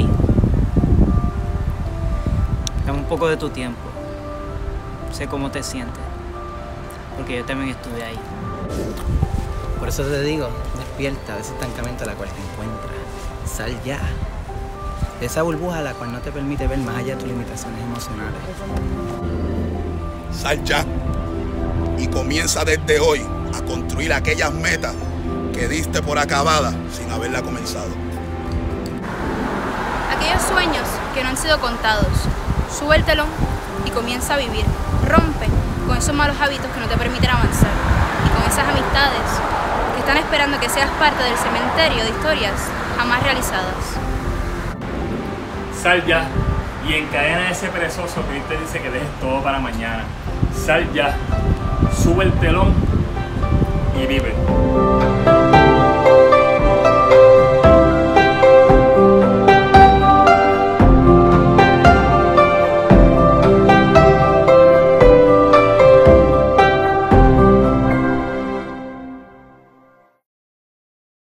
ahí. Dame un poco de tu tiempo. Sé cómo te sientes. Porque yo también estuve ahí. Por eso te digo, despierta de ese estancamiento a la cual te encuentras. Sal ya. De esa burbuja a la cual no te permite ver más allá de tus limitaciones emocionales. Sal ya. Y comienza desde hoy a construir aquellas metas que diste por acabada sin haberla comenzado. Sueños que no han sido contados. Sube el telón y comienza a vivir. Rompe con esos malos hábitos que no te permiten avanzar y con esas amistades que están esperando que seas parte del cementerio de historias jamás realizadas. Sal ya y encadena ese perezoso que te dice que dejes todo para mañana. Sal ya, sube el telón.